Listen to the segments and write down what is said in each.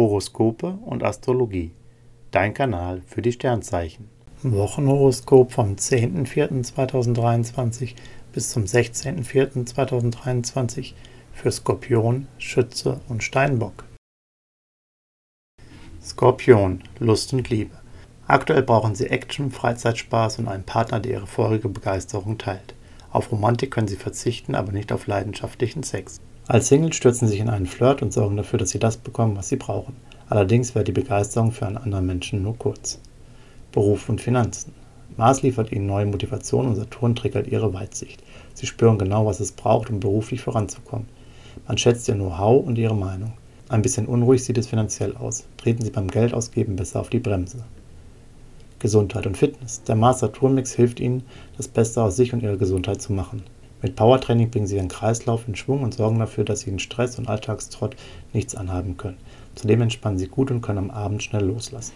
Horoskope und Astrologie. Dein Kanal für die Sternzeichen. Wochenhoroskop vom 10.04.2023 bis zum 16.04.2023 für Skorpion, Schütze und Steinbock. Skorpion, Lust und Liebe. Aktuell brauchen Sie Action, Freizeitspaß und einen Partner, der Ihre vorige Begeisterung teilt. Auf Romantik können Sie verzichten, aber nicht auf leidenschaftlichen Sex. Als Single stürzen sie sich in einen Flirt und sorgen dafür, dass sie das bekommen, was sie brauchen. Allerdings wäre die Begeisterung für einen anderen Menschen nur kurz. Beruf und Finanzen. Mars liefert ihnen neue Motivation und Saturn triggert ihre Weitsicht. Sie spüren genau, was es braucht, um beruflich voranzukommen. Man schätzt ihr Know-how und ihre Meinung. Ein bisschen unruhig sieht es finanziell aus. Treten Sie beim Geldausgeben besser auf die Bremse. Gesundheit und Fitness. Der Mars-Saturn-Mix hilft Ihnen, das Beste aus sich und Ihrer Gesundheit zu machen. Mit Powertraining bringen Sie Ihren Kreislauf in Schwung und sorgen dafür, dass Sie in Stress und Alltagstrott nichts anhaben können. Zudem entspannen Sie gut und können am Abend schnell loslassen.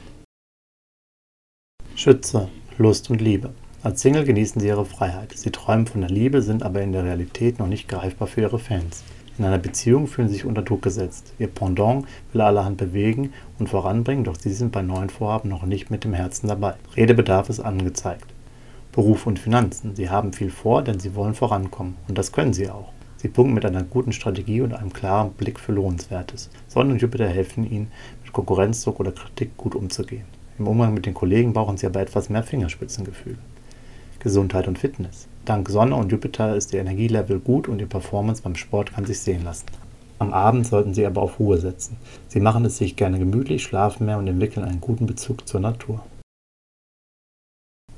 Schütze, Lust und Liebe. Als Single genießen Sie Ihre Freiheit. Sie träumen von der Liebe, sind aber in der Realität noch nicht greifbar für Ihre Fans. In einer Beziehung fühlen Sie sich unter Druck gesetzt. Ihr Pendant will allerhand bewegen und voranbringen, doch Sie sind bei neuen Vorhaben noch nicht mit dem Herzen dabei. Redebedarf ist angezeigt. Beruf und Finanzen. Sie haben viel vor, denn Sie wollen vorankommen. Und das können Sie auch. Sie punkten mit einer guten Strategie und einem klaren Blick für Lohnenswertes. Sonne und Jupiter helfen Ihnen, mit Konkurrenzdruck oder Kritik gut umzugehen. Im Umgang mit den Kollegen brauchen Sie aber etwas mehr Fingerspitzengefühl. Gesundheit und Fitness. Dank Sonne und Jupiter ist Ihr Energielevel gut und Ihr Performance beim Sport kann sich sehen lassen. Am Abend sollten Sie aber auf Ruhe setzen. Sie machen es sich gerne gemütlich, schlafen mehr und entwickeln einen guten Bezug zur Natur.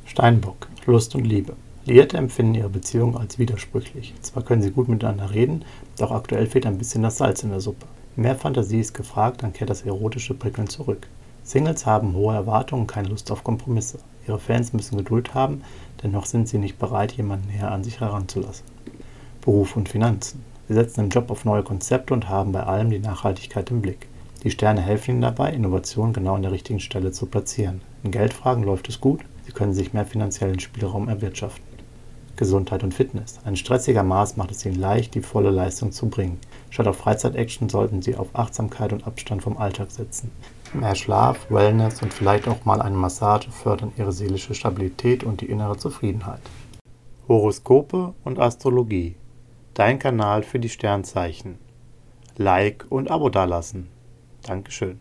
Steinbock, Lust und Liebe. Liierte empfinden ihre Beziehung als widersprüchlich. Zwar können sie gut miteinander reden, doch aktuell fehlt ein bisschen das Salz in der Suppe. Mehr Fantasie ist gefragt, dann kehrt das erotische Prickeln zurück. Singles haben hohe Erwartungen und keine Lust auf Kompromisse. Ihre Fans müssen Geduld haben, dennoch sind sie nicht bereit, jemanden näher an sich heranzulassen. Beruf und Finanzen. Sie setzen im Job auf neue Konzepte und haben bei allem die Nachhaltigkeit im Blick. Die Sterne helfen ihnen dabei, Innovationen genau an der richtigen Stelle zu platzieren. In Geldfragen läuft es gut, Sie können sich mehr finanziellen Spielraum erwirtschaften. Gesundheit und Fitness. Ein stressiger Maß macht es Ihnen leicht, die volle Leistung zu bringen. Statt auf Freizeitaction sollten Sie auf Achtsamkeit und Abstand vom Alltag setzen. Mehr Schlaf, Wellness und vielleicht auch mal eine Massage fördern Ihre seelische Stabilität und die innere Zufriedenheit. Horoskope und Astrologie. Dein Kanal für die Sternzeichen. Like und Abo dalassen. Dankeschön.